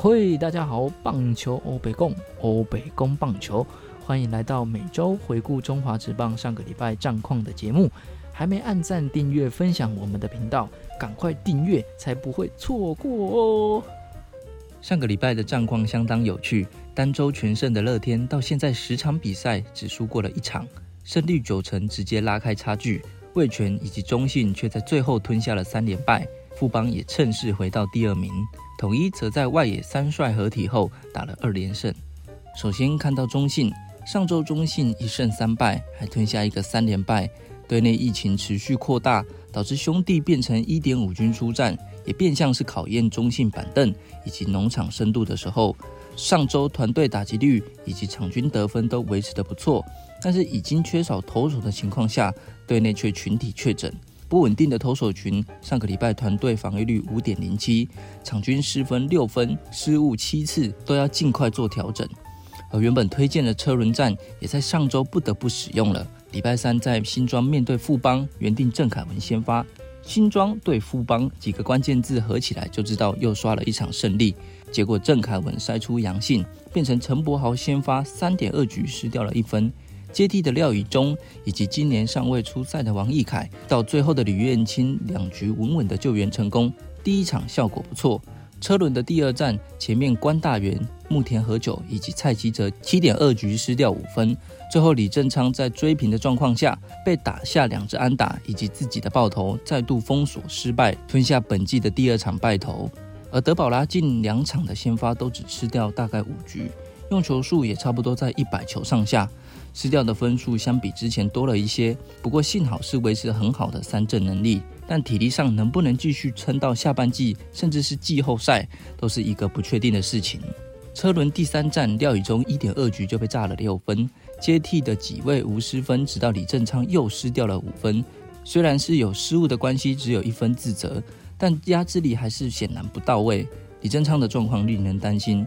嘿，大家好，棒球欧北共欧北共棒球，欢迎来到每周回顾中华职棒上个礼拜战况的节目。还没按赞、订阅、分享我们的频道，赶快订阅，才不会错过哦。上个礼拜的战况相当有趣，单周全胜的乐天到现在十场比赛只输过了一场，胜率九成，直接拉开差距。味全以及中信却在最后吞下了三连败，富邦也趁势回到第二名。统一则在外野三帅合体后打了二连胜。首先看到中信，上周中信一胜三败，还吞下一个三连败。队内疫情持续扩大，导致兄弟变成一点五军出战，也变相是考验中信板凳以及农场深度的时候。上周团队打击率以及场均得分都维持得不错，但是已经缺少投手的情况下，队内却群体确诊。不稳定的投手群，上个礼拜团队防御率五点零七，场均失分六分，失误七次，都要尽快做调整。而原本推荐的车轮战，也在上周不得不使用了。礼拜三在新庄面对富邦，原定郑凯文先发，新庄对富邦几个关键字合起来就知道又刷了一场胜利。结果郑凯文筛出阳性，变成陈柏豪先发，三点二局失掉了一分。接替的廖以中以及今年尚未出赛的王义凯，到最后的吕彦青两局稳稳的救援成功，第一场效果不错。车轮的第二战，前面关大元、木田和久以及蔡奇哲七点二局失掉五分，最后李正昌在追平的状况下被打下两支安打以及自己的爆头，再度封锁失败，吞下本季的第二场败投。而德保拉近两场的先发都只吃掉大概五局，用球数也差不多在一百球上下。失掉的分数相比之前多了一些，不过幸好是维持很好的三振能力，但体力上能不能继续撑到下半季，甚至是季后赛，都是一个不确定的事情。车轮第三站，廖宇中一点二局就被炸了六分，接替的几位无失分，直到李正昌又失掉了五分。虽然是有失误的关系，只有一分自责，但压制力还是显然不到位。李正昌的状况令人担心。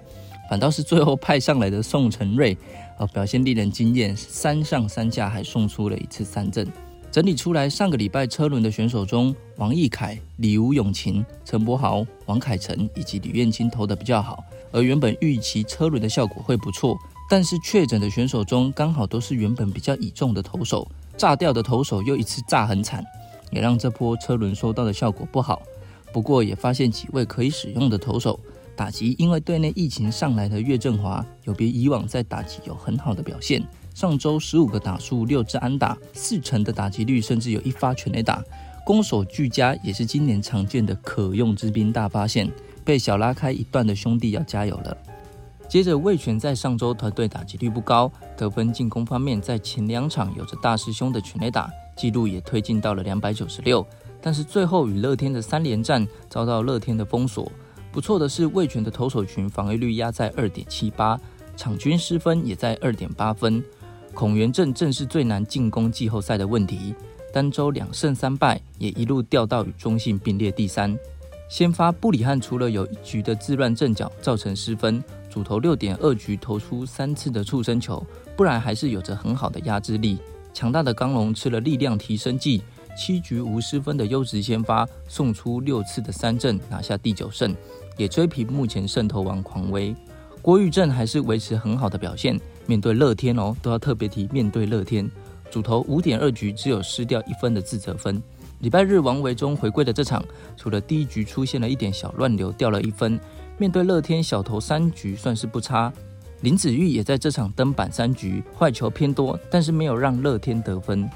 反倒是最后派上来的宋承瑞，呃，表现令人惊艳，三上三下还送出了一次三振。整理出来，上个礼拜车轮的选手中，王义凯、李吴永琴、陈柏豪、王凯成以及李彦青投的比较好。而原本预期车轮的效果会不错，但是确诊的选手中，刚好都是原本比较倚重的投手，炸掉的投手又一次炸很惨，也让这波车轮收到的效果不好。不过也发现几位可以使用的投手。打击因为队内疫情上来的岳振华，有别以往在打击有很好的表现。上周十五个打数，六支安打，四成的打击率，甚至有一发全垒打，攻守俱佳，也是今年常见的可用之兵大发现。被小拉开一段的兄弟要加油了。接着魏权在上周团队打击率不高，得分进攻方面在前两场有着大师兄的全垒打记录也推进到了两百九十六，但是最后与乐天的三连战遭到乐天的封锁。不错的是，魏权的投手群防御率压在二点七八，场均失分也在二点八分。孔元正正是最难进攻季后赛的问题，单周两胜三败，也一路掉到与中信并列第三。先发布里汉除了有一局的自乱阵脚造成失分，主投六点二局投出三次的触身球，不然还是有着很好的压制力。强大的刚龙吃了力量提升剂。七局无失分的优质先发，送出六次的三振，拿下第九胜，也追平目前胜投王狂威。郭玉正还是维持很好的表现，面对乐天哦，都要特别提面对乐天，主投五点二局只有失掉一分的自责分。礼拜日王维忠回归的这场，除了第一局出现了一点小乱流，掉了一分，面对乐天小投三局算是不差。林子玉也在这场登板三局，坏球偏多，但是没有让乐天得分。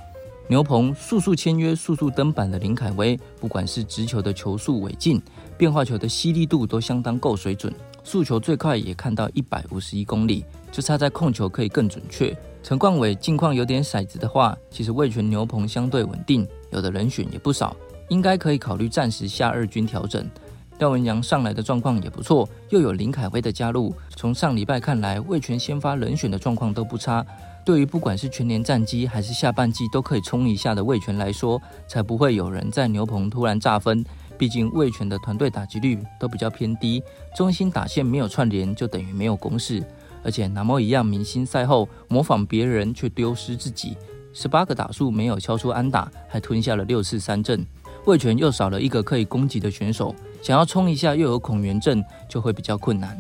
牛棚速速签约、速速登板的林凯威，不管是直球的球速尾劲、变化球的犀利度都相当够水准。速球最快也看到一百五十一公里，就差在控球可以更准确。陈冠伟近况有点骰子的话，其实味全牛棚相对稳定，有的人选也不少，应该可以考虑暂时下二军调整。廖文阳上来的状况也不错，又有林凯威的加入，从上礼拜看来，味全先发人选的状况都不差。对于不管是全年战绩还是下半季都可以冲一下的魏权来说，才不会有人在牛棚突然炸分。毕竟魏权的团队打击率都比较偏低，中心打线没有串联就等于没有攻势。而且南摩一样，明星赛后模仿别人却丢失自己，十八个打数没有敲出安打，还吞下了六次三振。魏权又少了一个可以攻击的选手，想要冲一下又有恐援阵，就会比较困难。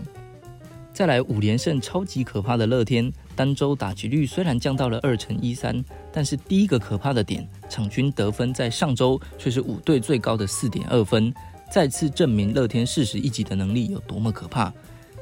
再来五连胜超级可怕的乐天，单周打击率虽然降到了二乘一三，但是第一个可怕的点，场均得分在上周却是五队最高的四点二分，再次证明乐天四十一级的能力有多么可怕。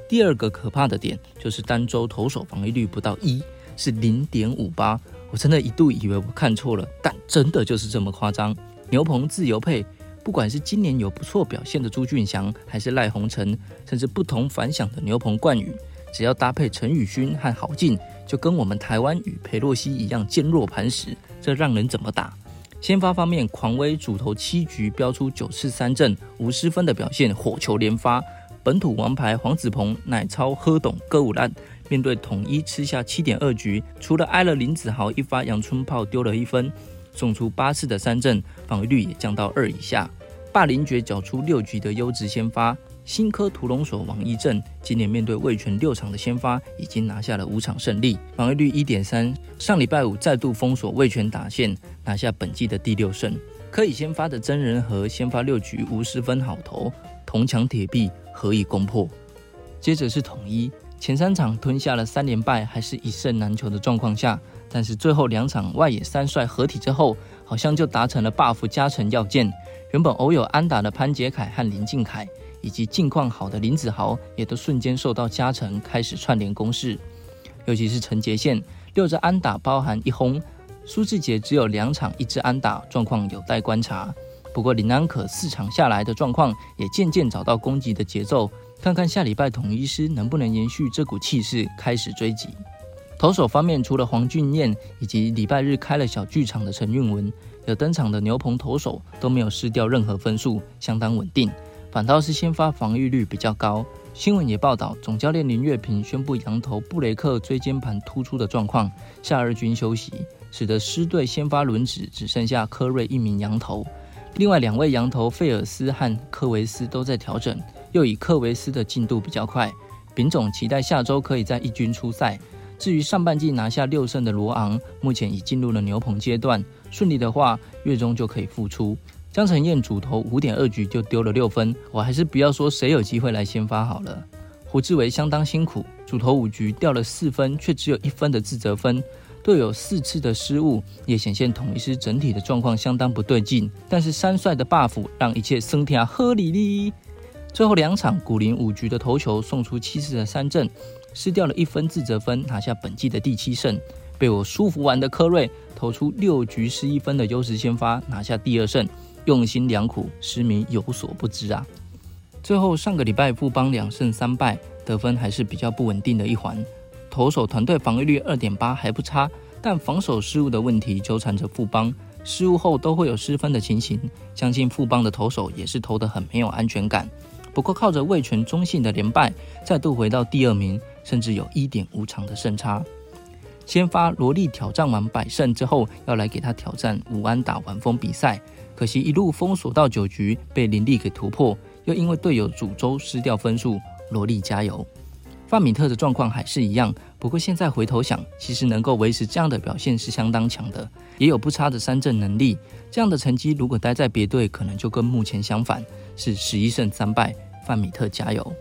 第二个可怕的点就是单周投手防御率不到一，是零点五八，我真的一度以为我看错了，但真的就是这么夸张。牛棚自由配。不管是今年有不错表现的朱俊祥，还是赖鸿成，甚至不同凡响的牛棚冠宇，只要搭配陈宇勋和郝进，就跟我们台湾与裴洛西一样坚若磐石，这让人怎么打？先发方面，狂威主投七局飙出九次三振无失分的表现，火球连发。本土王牌黄子鹏乃超喝懂歌舞烂，面对统一吃下七点二局，除了挨了林子豪一发阳春炮丢了一分。送出八次的三振，防御率也降到二以下。霸凌爵缴出六局的优质先发，新科屠龙所王一正今年面对魏权六场的先发，已经拿下了五场胜利，防御率一点三。上礼拜五再度封锁魏权打线，拿下本季的第六胜。可以先发的真人和先发六局无失分好投，铜墙铁壁何以攻破？接着是统一，前三场吞下了三连败，还是一胜难求的状况下。但是最后两场外野三帅合体之后，好像就达成了 buff 加成要件。原本偶有安打的潘杰凯和林敬凯，以及近况好的林子豪，也都瞬间受到加成，开始串联攻势。尤其是陈杰宪六支安打包含一轰，苏志杰只有两场一支安打，状况有待观察。不过林安可四场下来的状况也渐渐找到攻击的节奏，看看下礼拜统一师能不能延续这股气势，开始追击。投手方面，除了黄俊彦以及礼拜日开了小剧场的陈运文，有登场的牛棚投手都没有失掉任何分数，相当稳定。反倒是先发防御率比较高。新闻也报道，总教练林月平宣布羊头布雷克椎间盘突出的状况，下二军休息，使得狮队先发轮值只剩下科瑞一名羊头，另外两位羊头费尔斯和科维斯都在调整，又以科维斯的进度比较快，丙总期待下周可以在一军出赛。至于上半季拿下六胜的罗昂，目前已进入了牛棚阶段，顺利的话，月中就可以复出。江承彦主投五点二局就丢了六分，我还是不要说谁有机会来先发好了。胡志伟相当辛苦，主投五局掉了四分，却只有一分的自责分，队友四次的失误也显现统一师整体的状况相当不对劲。但是三帅的 buff 让一切升天合理哩。最后两场古林五局的投球送出七次的三振。失掉了一分自责分，拿下本季的第七胜。被我舒服完的科瑞投出六局失一分的优势先发，拿下第二胜。用心良苦，失明有所不知啊。最后上个礼拜富邦两胜三败，得分还是比较不稳定的一环。投手团队防御率二点八还不差，但防守失误的问题纠缠着富邦，失误后都会有失分的情形。相信富邦的投手也是投得很没有安全感。不过靠着魏权中信的连败，再度回到第二名。甚至有一点五场的胜差。先发罗莉挑战完百胜之后，要来给他挑战武安打完封比赛，可惜一路封锁到九局，被林立给突破，又因为队友主周失掉分数。罗莉加油！范米特的状况还是一样，不过现在回头想，其实能够维持这样的表现是相当强的，也有不差的三振能力。这样的成绩如果待在别队，可能就跟目前相反，是十一胜三败。范米特加油！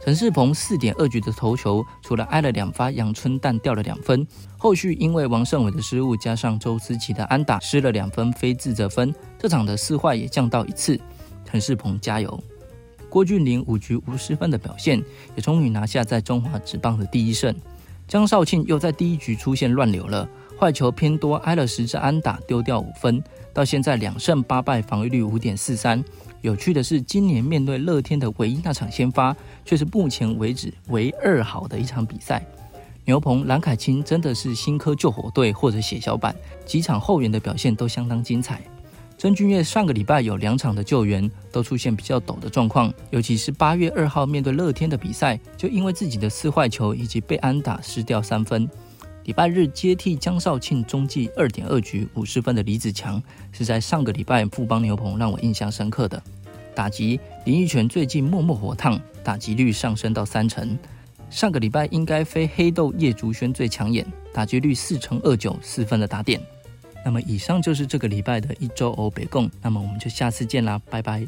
陈世鹏四点二局的投球，除了挨了两发阳春弹掉了两分，后续因为王胜伟的失误，加上周思齐的安打失了两分非自责分，这场的四坏也降到一次。陈世鹏加油！郭俊麟五局无失分的表现，也终于拿下在中华职棒的第一胜。江少庆又在第一局出现乱流了，坏球偏多，挨了十支安打丢掉五分，到现在两胜八败，防御率五点四三。有趣的是，今年面对乐天的唯一那场先发，却是目前为止唯二好的一场比赛。牛棚蓝凯清真的是新科救火队或者血小板，几场后援的表现都相当精彩。曾俊岳上个礼拜有两场的救援都出现比较陡的状况，尤其是八月二号面对乐天的比赛，就因为自己的四坏球以及被安打失掉三分。礼拜日接替江少庆中继二点二局五十分的李子强，是在上个礼拜富邦牛棚让我印象深刻的。打击林奕泉最近默默火烫，打击率上升到三成。上个礼拜应该非黑豆叶竹轩最抢眼，打击率四成二九四分的打点。那么以上就是这个礼拜的一周欧北共，那么我们就下次见啦，拜拜。